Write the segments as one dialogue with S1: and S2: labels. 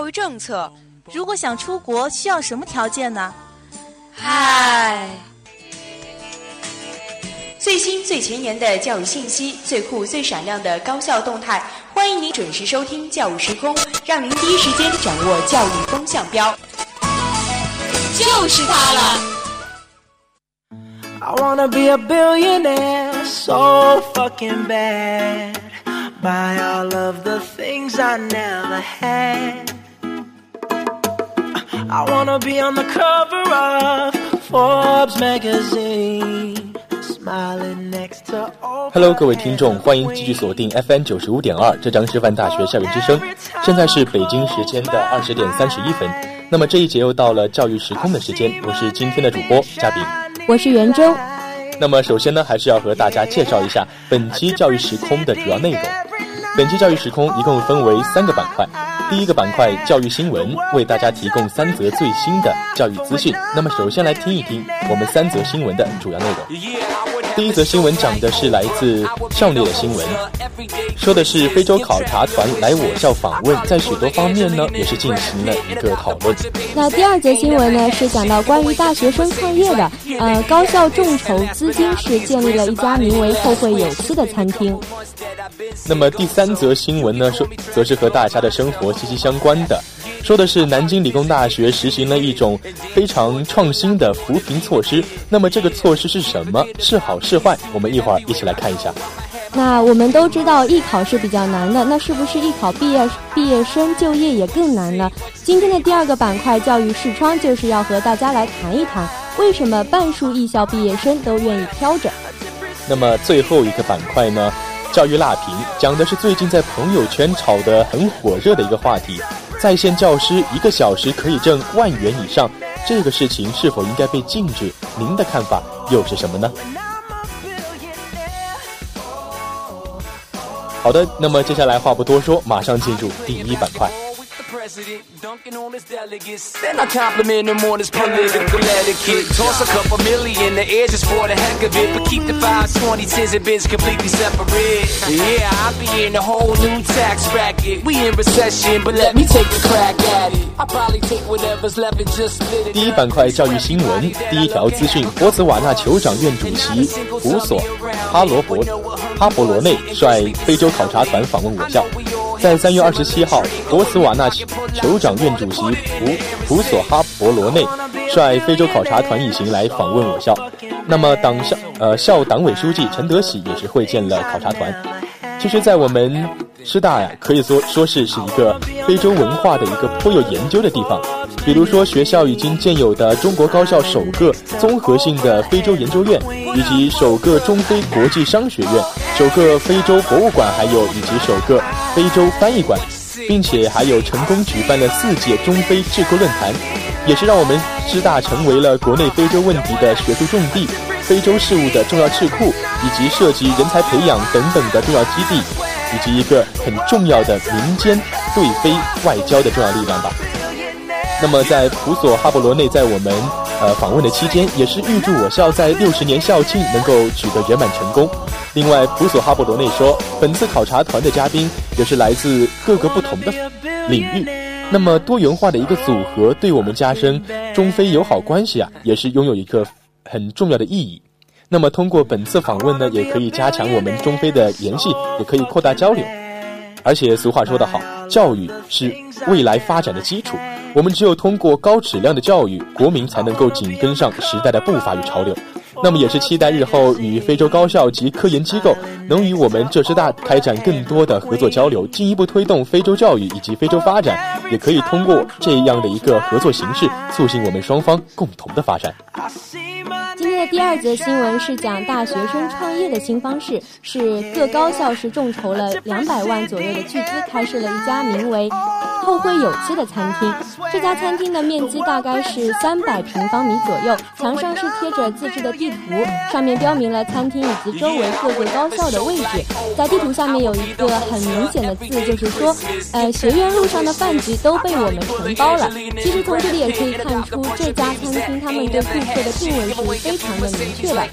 S1: 教育政策。
S2: 如果想出国，需要什么条件呢？
S1: 嗨，最新最前沿的教育信息，最酷最闪亮的高校动态，欢迎您准时收听《教育时空》，让您第一时间掌握教育风向标。就是它了。I wanna be a billionaire, so fucking bad. Buy all of the things I never had. I wanna be on the cover of Forbes magazine.
S3: Hello，各位听众，欢迎继续锁定 FM 九十五点二浙江师范大学校园之声。现在是北京时间的二十点三十一分。那么这一节又到了教育时空的时间，我是今天的主播嘉宾，
S4: 我是袁周。
S3: 那么首先呢，还是要和大家介绍一下本期教育时空的主要内容。本期教育时空一共分为三个板块。第一个板块教育新闻，为大家提供三则最新的教育资讯。那么，首先来听一听我们三则新闻的主要内容。第一则新闻讲的是来自校内的新闻，说的是非洲考察团来我校访问，在许多方面呢也是进行了一个讨论。
S4: 那第二则新闻呢是讲到关于大学生创业的，呃，高校众筹资金是建立了一家名为“后会有期”的餐厅。
S3: 那么第三则新闻呢，说则是和大家的生活息息相关的，说的是南京理工大学实行了一种非常创新的扶贫措施。那么这个措施是什么？是好是坏？我们一会儿一起来看一下。
S4: 那我们都知道艺考是比较难的，那是不是艺考毕业毕业生就业也更难呢？今天的第二个板块教育视窗就是要和大家来谈一谈，为什么半数艺校毕业生都愿意挑着。
S3: 那么最后一个板块呢？教育辣评讲的是最近在朋友圈炒得很火热的一个话题，在线教师一个小时可以挣万元以上，这个事情是否应该被禁止？您的看法又是什么呢？好的那么接下来话不多说马上进入第一板块。第一板块教育新闻第一条资讯博茨瓦纳酋长院主席胡索哈罗伯。哈勃罗内率非洲考察团访问我校。在三月二十七号，博茨瓦纳酋长院主席普普索哈勃罗内率非洲考察团一行来访问我校。那么，党校呃校党委书记陈德喜也是会见了考察团。其实，在我们师大呀，可以说说是是一个非洲文化的一个颇有研究的地方。比如说，学校已经建有的中国高校首个综合性的非洲研究院，以及首个中非国际商学院。首个非洲博物馆，还有以及首个非洲翻译馆，并且还有成功举办了四届中非智库论坛，也是让我们师大成为了国内非洲问题的学术重地、非洲事务的重要智库，以及涉及人才培养等等的重要基地，以及一个很重要的民间对非外交的重要力量吧。那么，在普索哈伯罗内在我们呃访问的期间，也是预祝我校在六十年校庆能够取得圆满成功。另外，普索哈伯罗内说，本次考察团的嘉宾也是来自各个不同的领域，那么多元化的一个组合，对我们加深中非友好关系啊，也是拥有一个很重要的意义。那么通过本次访问呢，也可以加强我们中非的联系，也可以扩大交流。而且俗话说得好，教育是未来发展的基础，我们只有通过高质量的教育，国民才能够紧跟上时代的步伐与潮流。那么也是期待日后与非洲高校及科研机构能与我们浙师大开展更多的合作交流，进一步推动非洲教育以及非洲发展，也可以通过这样的一个合作形式，促进我们双方共同的发展。
S4: 在第二则新闻是讲大学生创业的新方式，是各高校是众筹了两百万左右的巨资，开设了一家名为。后会有期的餐厅，这家餐厅的面积大概是三百平方米左右，墙上是贴着自制的地图，上面标明了餐厅以及周围各个高校的位置。在地图下面有一个很明显的字，就是说，呃，学院路上的饭局都被我们承包了。其实从这里也可以看出，这家餐厅他们对顾客的定位是非常的明确了。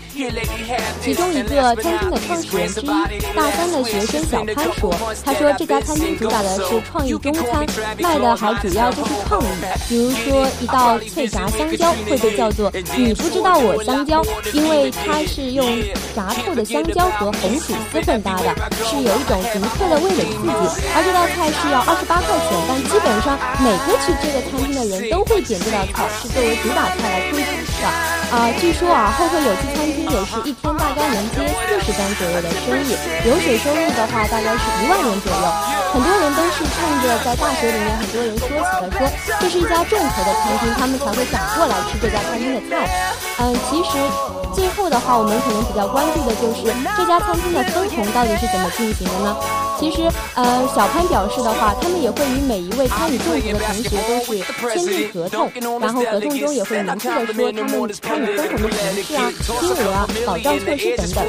S4: 其中一个餐厅的创始人之一，大三的学生小潘说：“他说这家餐厅主打的是创意中餐，卖的还主要就是创意。比如说一道脆炸香蕉会被叫做‘你不知道我香蕉’，因为它是用炸透的香蕉和红薯丝混搭的，是有一种独特的味蕾刺激。而这道菜是要二十八块钱，但基本上每个去这个餐厅的人都会点这道菜，是作为主打菜来推出的。啊，据说啊，后会有期餐厅也是一天大概能接四十单左右的生意，流水收入的话大概是一万元左右。很多人都是趁着在大学里面很多人说起的说，这是一家众口的餐厅，他们才会赶过来吃这家餐厅的菜。嗯，其实最后的话，我们可能比较关注的就是这家餐厅的分红到底是怎么进行的呢？其实，呃，小潘表示的话，他们也会与每一位参与众筹的同学都是签订合同，然后合同中也会明确的说他们参与分红的形式啊、金额啊、保障措施等等。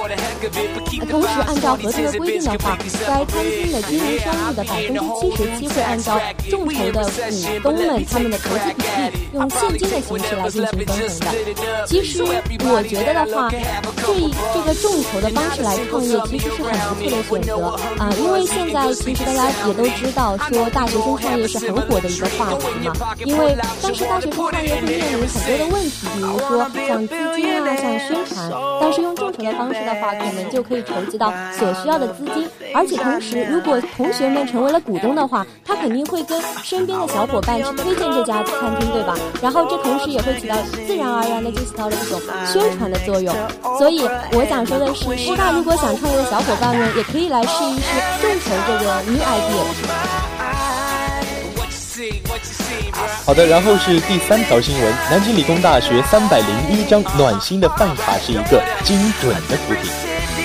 S4: 同时，按照合同的规定的话，该餐厅的经营收入的百分之七十七会按照众筹的股东们他们的投资比例，用现金的形式来进行分红的。其实，我觉得的话，这这个众筹的方式来创业，其实是很不错的选择啊，因为。因为现在其实大家也都知道，说大学生创业是很火的一个话题嘛。因为当时大学生创业会面临很多的问题，比如说像资金啊，像宣传。但是用这筹的方式的话，可能就可以筹集到所需要的资金。而且同时，如果同学们成为了股东的话，他肯定会跟身边的小伙伴去推荐这家餐厅，对吧？然后这同时也会起到自然而然的就起到了一种宣传的作用。所以我想说的是，师大如果想创业的小伙伴们，也可以来试一试。众筹这个 new idea。
S3: 好的，然后是第三条新闻：南京理工大学三百零一张暖心的饭卡是一个精准的扶贫。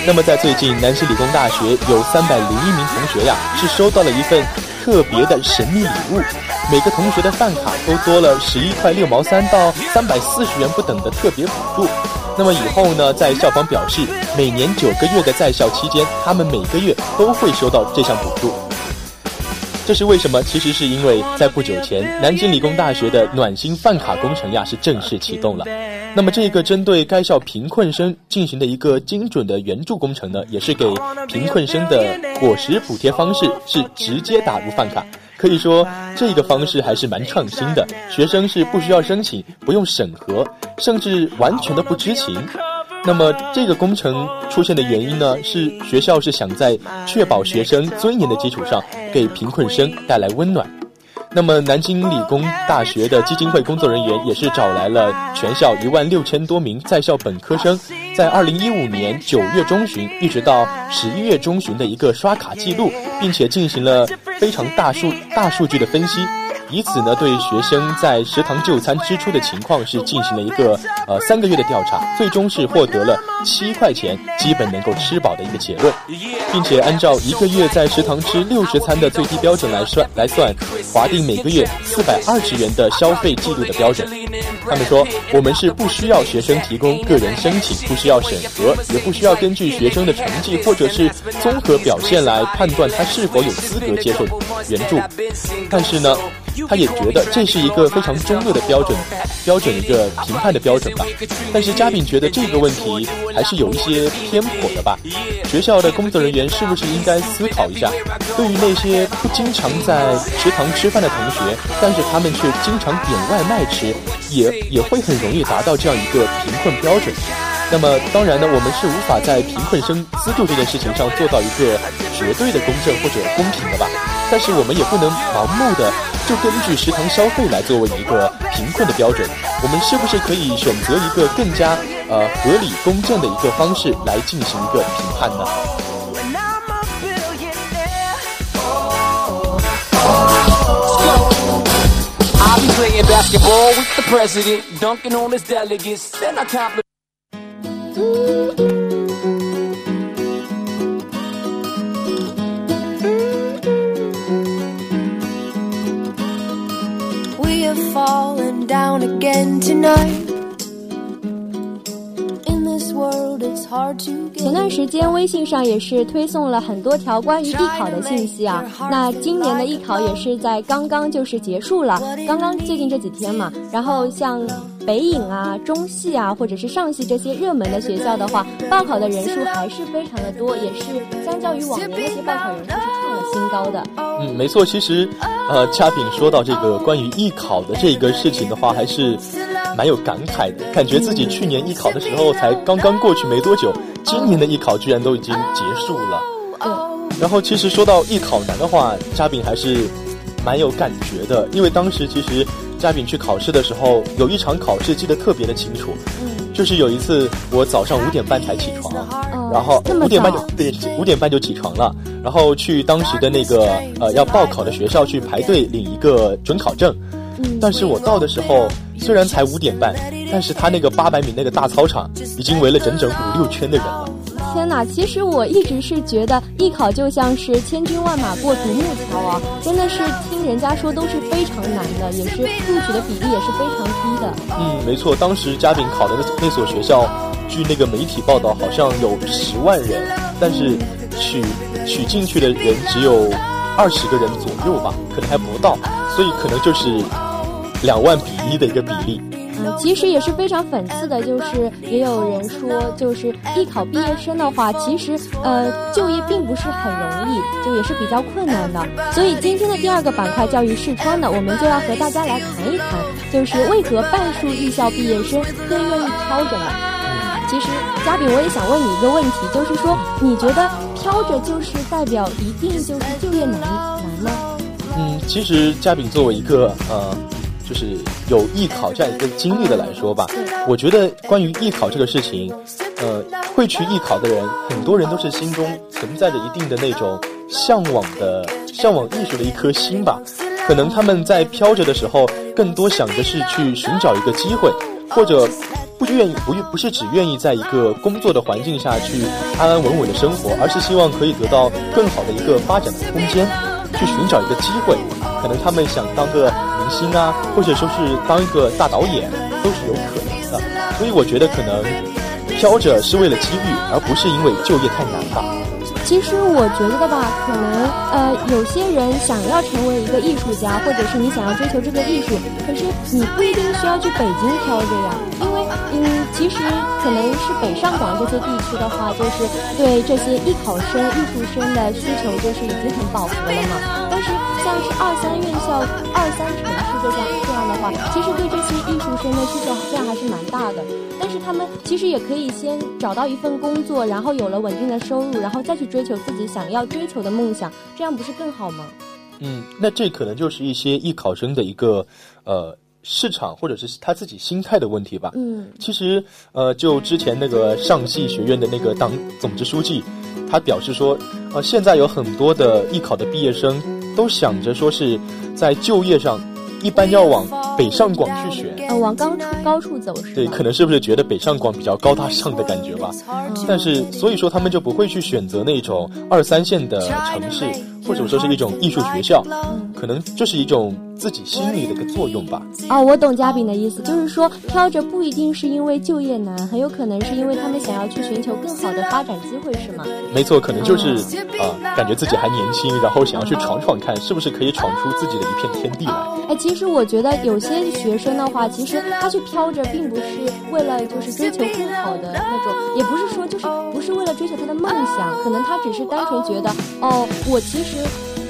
S3: 那么在最近，南京理工大学有三百零一名同学呀，是收到了一份特别的神秘礼物，每个同学的饭卡都多了十一块六毛三到三百四十元不等的特别补助。那么以后呢，在校方表示，每年九个月的在校期间，他们每个月都会收到这项补助。这是为什么？其实是因为在不久前，南京理工大学的暖心饭卡工程呀是正式启动了。那么这个针对该校贫困生进行的一个精准的援助工程呢，也是给贫困生的伙食补贴方式是直接打入饭卡。可以说，这个方式还是蛮创新的。学生是不需要申请，不用审核，甚至完全的不知情。那么，这个工程出现的原因呢，是学校是想在确保学生尊严的基础上，给贫困生带来温暖。那么，南京理工大学的基金会工作人员也是找来了全校一万六千多名在校本科生，在二零一五年九月中旬一直到十一月中旬的一个刷卡记录，并且进行了非常大数大数据的分析。以此呢，对学生在食堂就餐支出的情况是进行了一个呃三个月的调查，最终是获得了七块钱基本能够吃饱的一个结论，并且按照一个月在食堂吃六十餐的最低标准来算来算，划定每个月四百二十元的消费记录的标准。他们说，我们是不需要学生提供个人申请，不需要审核，也不需要根据学生的成绩或者是综合表现来判断他是否有资格接受援助，但是呢。他也觉得这是一个非常中立的标准，标准一个评判的标准吧。但是嘉宾觉得这个问题还是有一些偏颇的吧。学校的工作人员是不是应该思考一下，对于那些不经常在食堂吃饭的同学，但是他们却经常点外卖吃，也也会很容易达到这样一个贫困标准。那么当然呢，我们是无法在贫困生资助这件事情上做到一个绝对的公正或者公平的吧。但是我们也不能盲目的。就根据食堂消费来作为一个贫困的标准，我们是不是可以选择一个更加呃合理公正的一个方式来进行一个评判呢
S1: ？falling down again tonight. In this world of
S4: 前段时间微信上也是推送了很多条关于艺考的信息啊。那今年的艺考也是在刚刚就是结束了，刚刚最近这几天嘛。然后像北影啊、中戏啊，或者是上戏这些热门的学校的话，报考的人数还是非常的多，也是相较于往年那些报考人数是创了新高的。
S3: 嗯，没错。其实，呃，嘉炳说到这个关于艺考的这个事情的话，还是。蛮有感慨的，感觉自己去年艺考的时候才刚刚过去没多久，今年的艺考居然都已经结束了。对然后其实说到艺考难的话，嘉炳还是蛮有感觉的，因为当时其实嘉敏去考试的时候，有一场考试记得特别的清楚。就是有一次我早上五点半才起床，然后五点半就对五点半就起床了，然后去当时的那个呃要报考的学校去排队领一个准考证。但是我到的时候。虽然才五点半，但是他那个八百米那个大操场已经围了整整五六圈的人了。
S4: 天哪！其实我一直是觉得艺考就像是千军万马过独木桥啊，真的是听人家说都是非常难的，也是录取的比例也是非常低的。
S3: 嗯，没错，当时嘉炳考的那那所学校，据那个媒体报道，好像有十万人，但是取取进去的人只有二十个人左右吧，可能还不到，所以可能就是。两万比一的一个比例，
S4: 嗯，其实也是非常讽刺的，就是也有人说，就是艺考毕业生的话，其实呃就业并不是很容易，就也是比较困难的。所以今天的第二个板块教育视窗呢，我们就要和大家来谈一谈，就是为何半数艺校毕业生更愿意飘着呢？其实嘉宾，我也想问你一个问题，就是说，你觉得飘着就是代表一定就是就业难难吗？
S3: 嗯，其实嘉宾作为一个呃。就是有艺考这样一个经历的来说吧，我觉得关于艺考这个事情，呃，会去艺考的人，很多人都是心中存在着一定的那种向往的、向往艺术的一颗心吧。可能他们在飘着的时候，更多想的是去寻找一个机会，或者不愿意不不是只愿意在一个工作的环境下去安安稳稳的生活，而是希望可以得到更好的一个发展的空间，去寻找一个机会。可能他们想当个。明星啊，或者说是当一个大导演，都是有可能的。所以我觉得可能飘着是为了机遇，而不是因为就业太难吧。
S4: 其实我觉得吧，可能呃，有些人想要成为一个艺术家，或者是你想要追求这个艺术，可是你不一定需要去北京飘着呀。因为嗯，其实可能是北上广这些地区的话，就是对这些艺考生、艺术生的需求就是已经很饱和了嘛。但是。像是二三院校、二三城这样这样的话，其实对这些艺术生的需求量还是蛮大的。但是他们其实也可以先找到一份工作，然后有了稳定的收入，然后再去追求自己想要追求的梦想，这样不是更好吗？
S3: 嗯，那这可能就是一些艺考生的一个呃市场或者是他自己心态的问题吧。
S4: 嗯，
S3: 其实呃，就之前那个上戏学院的那个党总支书记，他表示说，呃，现在有很多的艺考的毕业生。都想着说是在就业上，一般要往北上广去选，
S4: 呃，往高处高处走是
S3: 对，可能是不是觉得北上广比较高大上的感觉吧？但是所以说他们就不会去选择那种二三线的城市。或者说是一种艺术学校，可能就是一种自己心理的一个作用吧。
S4: 哦，我懂嘉宾的意思，就是说飘着不一定是因为就业难，很有可能是因为他们想要去寻求更好的发展机会，是吗？
S3: 没错，可能就是啊，感觉自己还年轻，然后想要去闯闯看，是不是可以闯出自己的一片天地来。
S4: 哎，其实我觉得有些学生的话，其实他去飘着，并不是为了就是追求更好的那种，也不是说就是不是为了追求他的梦想，可能他只是单纯觉得，哦，我其实。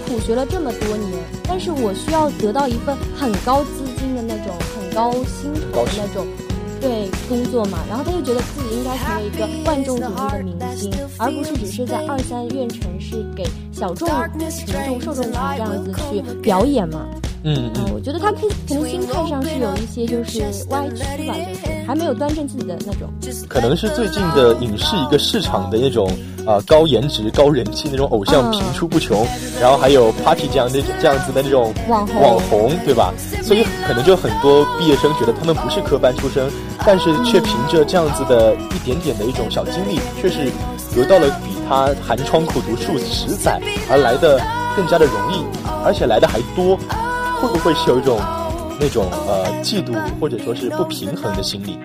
S4: 苦学了这么多年，但是我需要得到一份很高资金的那种、很高薪酬的那种，对工作嘛。然后他就觉得自己应该成为一个万众瞩目的明星，而不是只是在二三线城市给小众群众、受众群这样子去表演嘛。
S3: 嗯
S4: 嗯，我觉得他可可能心态上是有一些就是歪曲吧，就是还没有端正自己的那种。
S3: 可能是最近的影视一个市场的那种啊高颜值、高人气那种偶像频出不穷，然后还有 Party 这样的这样子的那种
S4: 网红，
S3: 网红对吧？所以可能就很多毕业生觉得他们不是科班出身，但是却凭着这样子的一点点的一种小经历，却是得到了比他寒窗苦读数十载而来的更加的容易，而且来的还多。会不会是有一种那种呃嫉妒或者说是不平衡的心理？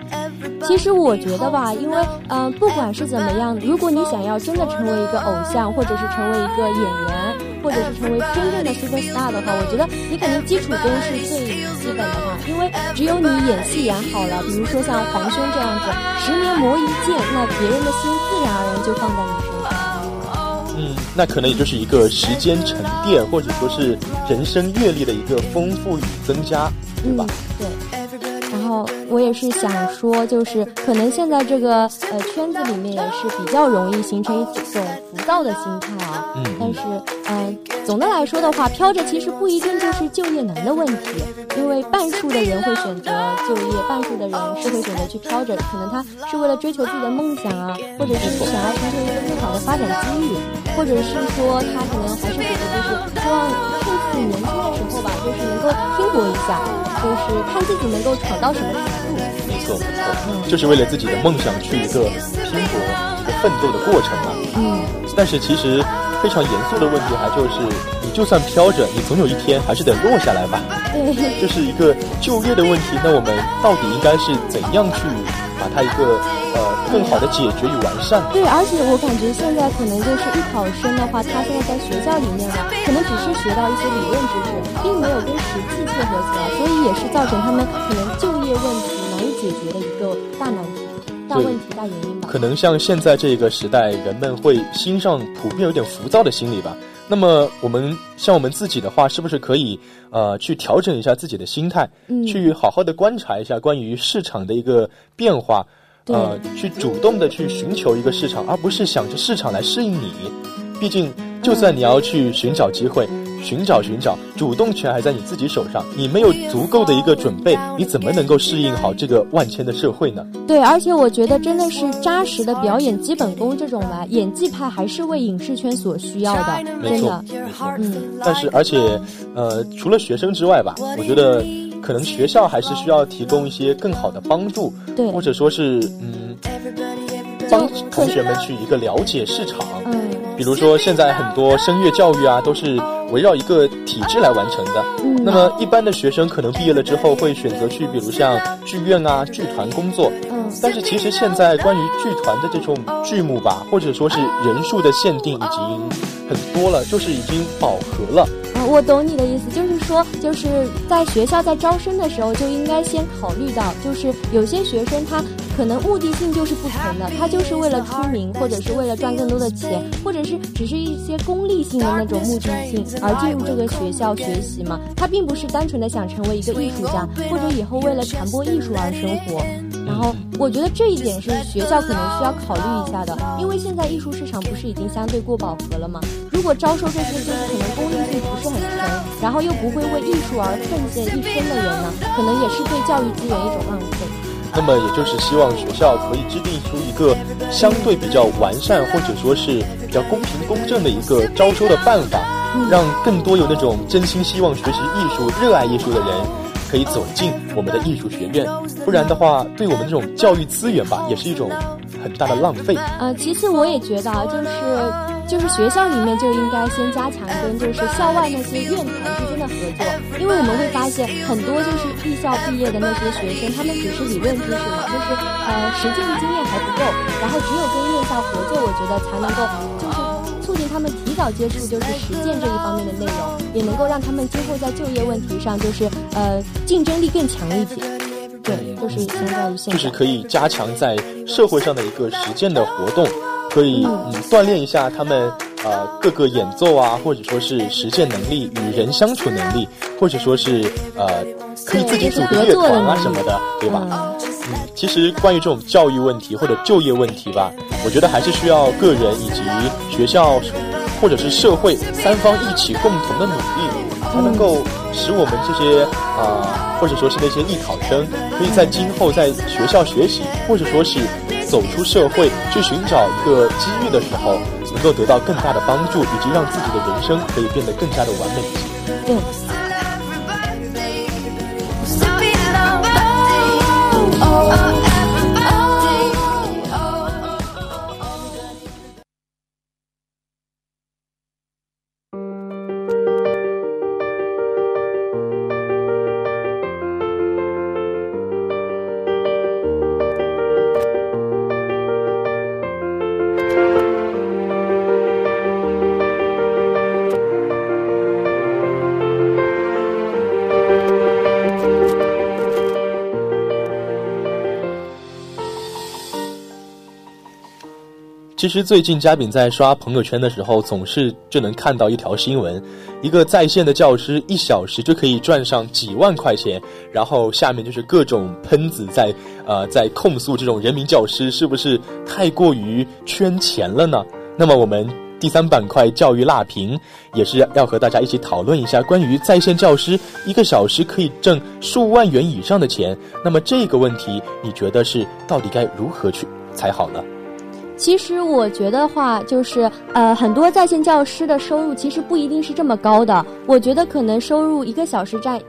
S4: 其实我觉得吧，因为嗯，不管是怎么样，如果你想要真的成为一个偶像，或者是成为一个演员，或者是成为真正的 super star 的话，我觉得你肯定基础功是最基本的嘛。因为只有你演戏演好了，比如说像黄轩这样子，十年磨一剑，那别人的心自然而然就放在你身上。
S3: 嗯，那可能也就是一个时间沉淀，或者说是人生阅历的一个丰富与增加，对吧？
S4: 对。然后我也是想说，就是可能现在这个呃圈子里面也是比较容易形成一种浮躁的心态啊。
S3: 嗯。
S4: 但是嗯，总的来说的话，飘着其实不一定就是就业难的问题，因为半数的人会选择就业，半数的人是会选择去飘着，可能他是为了追求自己的梦想啊，或者是想要寻求一个更好的发展机遇，或者是说他可能还是觉得就是希望趁自己年轻的时候吧，就是能够拼搏一下，就是看自己能够闯。到什么程度？
S3: 没错，没错，就是为了自己的梦想去一个拼搏、一个奋斗的过程嘛。
S4: 嗯。
S3: 但是其实非常严肃的问题还就是，你就算飘着，你总有一天还是得落下来吧。
S4: 对。
S3: 这是一个就业的问题，那我们到底应该是怎样去把它一个呃更好的解决与完善？
S4: 对，而且我感觉现在可能就是艺考生的话，他现在在学校里面呢，可能只是学到一些理论知识，并没有跟实际结合起来，所以也是造成他们可能就业问题难以解决的一个大难题、大问题、大原因吧。
S3: 可能像现在这个时代，人们会心上普遍有点浮躁的心理吧。那么我们像我们自己的话，是不是可以呃去调整一下自己的心态，去好好的观察一下关于市场的一个变化，呃，去主动的去寻求一个市场，而不是想着市场来适应你。毕竟，就算你要去寻找机会。寻找寻找，主动权还在你自己手上。你没有足够的一个准备，你怎么能够适应好这个万千的社会呢？
S4: 对，而且我觉得真的是扎实的表演基本功这种吧，演技派还是为影视圈所需要的。
S3: 没错，没错。嗯，但是而且，呃，除了学生之外吧，我觉得可能学校还是需要提供一些更好的帮助，
S4: 对，
S3: 或者说是嗯，帮同学们去一个了解市场。
S4: 嗯，
S3: 比如说现在很多声乐教育啊，都是。围绕一个体制来完成的。那么一般的学生可能毕业了之后会选择去，比如像剧院啊、剧团工作。
S4: 嗯。
S3: 但是其实现在关于剧团的这种剧目吧，或者说是人数的限定已经很多了，就是已经饱和了。
S4: 啊，我懂你的意思，就是说，就是在学校在招生的时候就应该先考虑到，就是有些学生他。可能目的性就是不同的，他就是为了出名，或者是为了赚更多的钱，或者是只是一些功利性的那种目的性而进入这个学校学习嘛。他并不是单纯的想成为一个艺术家，或者以后为了传播艺术而生活。然后我觉得这一点是学校可能需要考虑一下的，因为现在艺术市场不是已经相对过饱和了吗？如果招收这些就是可能功利性不是很强，然后又不会为艺术而奉献一生的人呢，可能也是对教育资源一种浪费。
S3: 那么也就是希望学校可以制定出一个相对比较完善或者说是比较公平公正的一个招收的办法，让更多有那种真心希望学习艺术、热爱艺术的人可以走进我们的艺术学院。不然的话，对我们这种教育资源吧，也是一种很大的浪费。
S4: 呃，其次我也觉得，就是。就是学校里面就应该先加强跟就是校外那些院团作，因为我们会发现很多就是艺校毕业的那些学生，他们只是理论知识嘛，就是呃实践的经验还不够，然后只有跟院校合作，我觉得才能够就是促进他们提早接触就是实践这一方面的内容，也能够让他们今后在就业问题上就是呃竞争力更强一些。对，就是相较于现
S3: 在，就是可以加强在社会上的一个实践的活动。可以嗯锻炼一下他们呃各个演奏啊，或者说是实践能力、与人相处能力，或者说是呃可以自己组个乐团啊什么的，对吧？嗯，其实关于这种教育问题或者就业问题吧，我觉得还是需要个人以及学校或者是社会三方一起共同的努力，才能够使我们这些啊或者说是那些艺考生，可以在今后在学校学习，或者说是。走出社会去寻找一个机遇的时候，能够得到更大的帮助，以及让自己的人生可以变得更加的完美一些。
S4: 对。
S3: 其实最近嘉宾在刷朋友圈的时候，总是就能看到一条新闻，一个在线的教师一小时就可以赚上几万块钱，然后下面就是各种喷子在呃在控诉这种人民教师是不是太过于圈钱了呢？那么我们第三板块教育辣评也是要和大家一起讨论一下关于在线教师一个小时可以挣数万元以上的钱，那么这个问题你觉得是到底该如何去才好呢？
S4: 其实我觉得话就是，呃，很多在线教师的收入其实不一定是这么高的。我觉得可能收入一个小时占，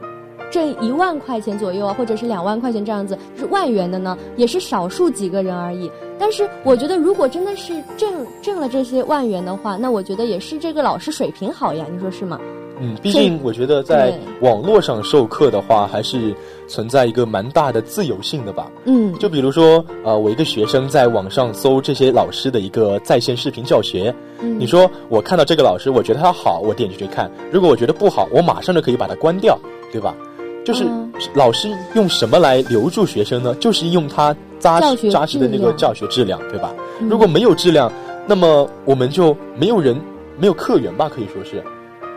S4: 挣一万块钱左右啊，或者是两万块钱这样子，是万元的呢，也是少数几个人而已。但是我觉得，如果真的是挣挣了这些万元的话，那我觉得也是这个老师水平好呀，你说是吗？
S3: 嗯，毕竟我觉得在网络上授课的话，还是存在一个蛮大的自由性的吧。
S4: 嗯，
S3: 就比如说，呃，我一个学生在网上搜这些老师的一个在线视频教学，你说我看到这个老师，我觉得他好，我点进去看；如果我觉得不好，我马上就可以把它关掉，对吧？就是老师用什么来留住学生呢？就是用他扎实扎实的那个教学质量，对吧？如果没有质量，那么我们就没有人，没有客源吧，可以说是。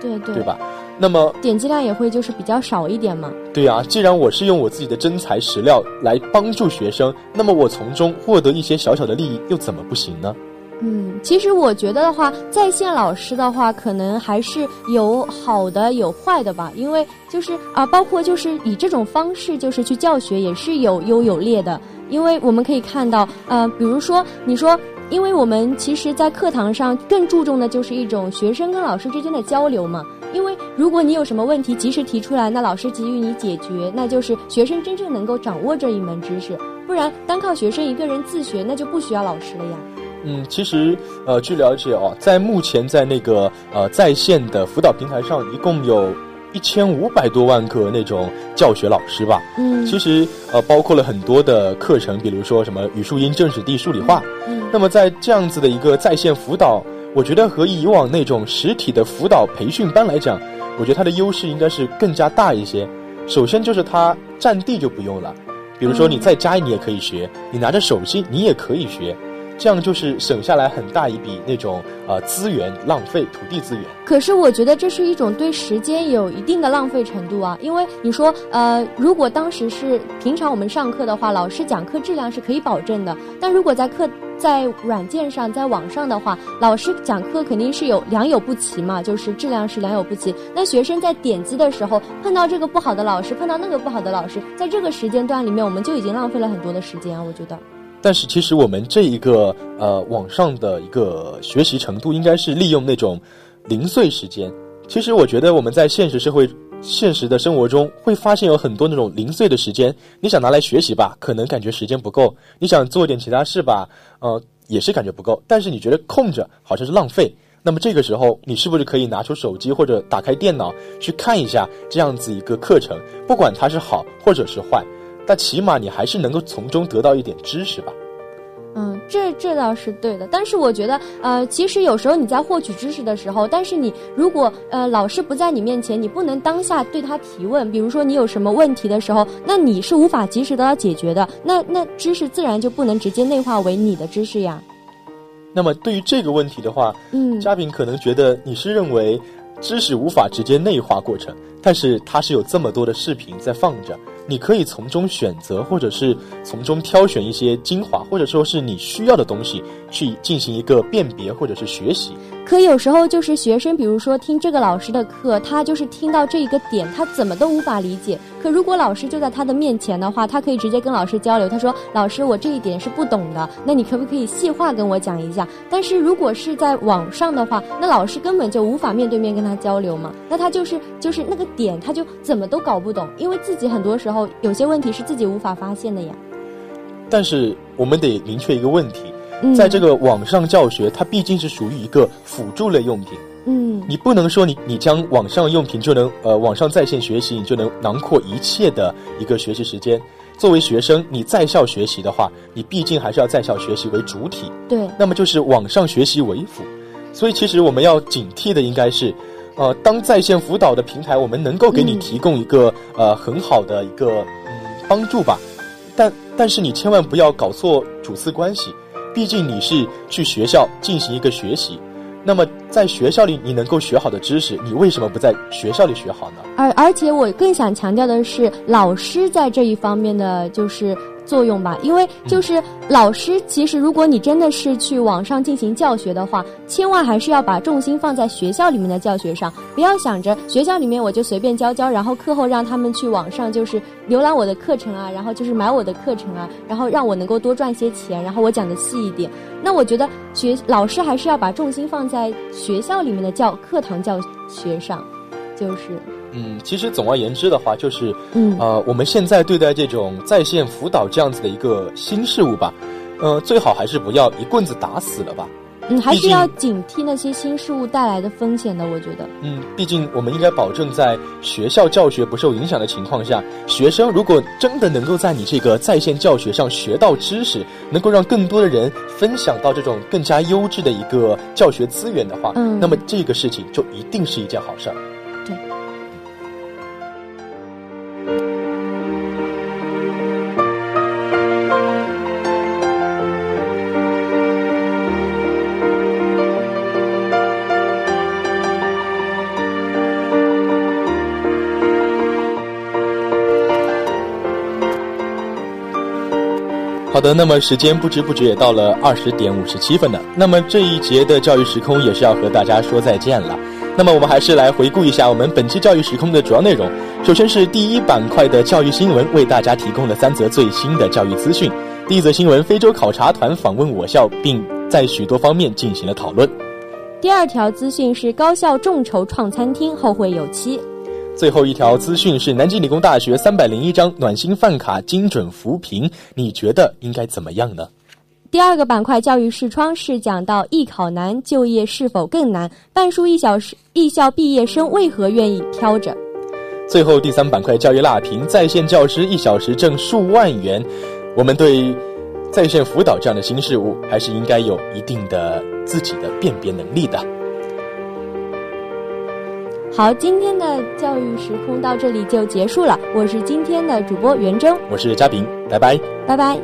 S4: 对对，
S3: 对吧？那么
S4: 点击量也会就是比较少一点嘛。
S3: 对啊，既然我是用我自己的真材实料来帮助学生，那么我从中获得一些小小的利益，又怎么不行呢？
S4: 嗯，其实我觉得的话，在线老师的话，可能还是有好的有坏的吧。因为就是啊，包括就是以这种方式就是去教学，也是有优有劣的。因为我们可以看到，呃，比如说你说。因为我们其实，在课堂上更注重的就是一种学生跟老师之间的交流嘛。因为如果你有什么问题及时提出来，那老师给予你解决，那就是学生真正能够掌握这一门知识。不然，单靠学生一个人自学，那就不需要老师了呀。
S3: 嗯，其实，呃，据了解哦，在目前在那个呃在线的辅导平台上，一共有。一千五百多万个那种教学老师吧，
S4: 嗯，
S3: 其实呃包括了很多的课程，比如说什么语数英、政史地、数理化，
S4: 嗯，
S3: 那么在这样子的一个在线辅导，我觉得和以往那种实体的辅导培训班来讲，我觉得它的优势应该是更加大一些。首先就是它占地就不用了，比如说你在家你也可以学，你拿着手机你也可以学。这样就是省下来很大一笔那种呃资源浪费土地资源。
S4: 可是我觉得这是一种对时间有一定的浪费程度啊，因为你说呃，如果当时是平常我们上课的话，老师讲课质量是可以保证的。但如果在课在软件上在网上的话，老师讲课肯定是有良莠不齐嘛，就是质量是良莠不齐。那学生在点击的时候碰到这个不好的老师，碰到那个不好的老师，在这个时间段里面，我们就已经浪费了很多的时间，我觉得。
S3: 但是其实我们这一个呃网上的一个学习程度，应该是利用那种零碎时间。其实我觉得我们在现实社会、现实的生活中，会发现有很多那种零碎的时间。你想拿来学习吧，可能感觉时间不够；你想做点其他事吧，呃，也是感觉不够。但是你觉得空着好像是浪费。那么这个时候，你是不是可以拿出手机或者打开电脑去看一下这样子一个课程？不管它是好或者是坏。但起码你还是能够从中得到一点知识吧。
S4: 嗯，这这倒是对的。但是我觉得，呃，其实有时候你在获取知识的时候，但是你如果呃老师不在你面前，你不能当下对他提问。比如说你有什么问题的时候，那你是无法及时得到解决的。那那知识自然就不能直接内化为你的知识呀。
S3: 那么对于这个问题的话，
S4: 嗯，
S3: 嘉宾可能觉得你是认为知识无法直接内化过程，但是它是有这么多的视频在放着。你可以从中选择，或者是从中挑选一些精华，或者说是你需要的东西，去进行一个辨别或者是学习。
S4: 可有时候就是学生，比如说听这个老师的课，他就是听到这一个点，他怎么都无法理解。可如果老师就在他的面前的话，他可以直接跟老师交流。他说：“老师，我这一点是不懂的，那你可不可以细化跟我讲一下？”但是如果是在网上的话，那老师根本就无法面对面跟他交流嘛。那他就是就是那个点，他就怎么都搞不懂，因为自己很多时候有些问题是自己无法发现的呀。
S3: 但是我们得明确一个问题。
S4: 在
S3: 这个网上教学，它毕竟是属于一个辅助类用品。
S4: 嗯，
S3: 你不能说你你将网上用品就能呃网上在线学习，你就能囊括一切的一个学习时间。作为学生，你在校学习的话，你毕竟还是要在校学习为主体。
S4: 对，
S3: 那么就是网上学习为辅。所以其实我们要警惕的应该是，呃，当在线辅导的平台，我们能够给你提供一个呃很好的一个嗯帮助吧。但但是你千万不要搞错主次关系。毕竟你是去学校进行一个学习。那么在学校里你能够学好的知识，你为什么不在学校里学好呢？
S4: 而而且我更想强调的是，老师在这一方面的就是作用吧。因为就是老师，其实如果你真的是去网上进行教学的话，千万还是要把重心放在学校里面的教学上，不要想着学校里面我就随便教教，然后课后让他们去网上就是浏览我的课程啊，然后就是买我的课程啊，然后让我能够多赚些钱，然后我讲的细一点。那我觉得学老师还是要把重心放在学校里面的教课堂教学上，就是
S3: 嗯，其实总而言之的话，就是
S4: 嗯
S3: 呃，我们现在对待这种在线辅导这样子的一个新事物吧，呃，最好还是不要一棍子打死了吧。
S4: 嗯，还是要警惕那些新事物带来的风险的。我觉得，
S3: 嗯，毕竟我们应该保证在学校教学不受影响的情况下，学生如果真的能够在你这个在线教学上学到知识，能够让更多的人分享到这种更加优质的一个教学资源的话，
S4: 嗯
S3: 那么这个事情就一定是一件好事儿。的，那么时间不知不觉也到了二十点五十七分了。那么这一节的教育时空也是要和大家说再见了。那么我们还是来回顾一下我们本期教育时空的主要内容。首先是第一板块的教育新闻，为大家提供了三则最新的教育资讯。第一则新闻，非洲考察团访问我校，并在许多方面进行了讨论。
S4: 第二条资讯是高校众筹创餐厅，后会有期。
S3: 最后一条资讯是南京理工大学三百零一张暖心饭卡精准扶贫，你觉得应该怎么样呢？
S4: 第二个板块教育视窗是讲到艺考难，就业是否更难？半数艺小时艺校毕业生为何愿意挑着？
S3: 最后第三板块教育辣评，在线教师一小时挣数万元，我们对在线辅导这样的新事物，还是应该有一定的自己的辨别能力的。
S4: 好，今天的教育时空到这里就结束了。我是今天的主播袁征，
S3: 我是嘉宾，拜拜。
S4: 拜拜。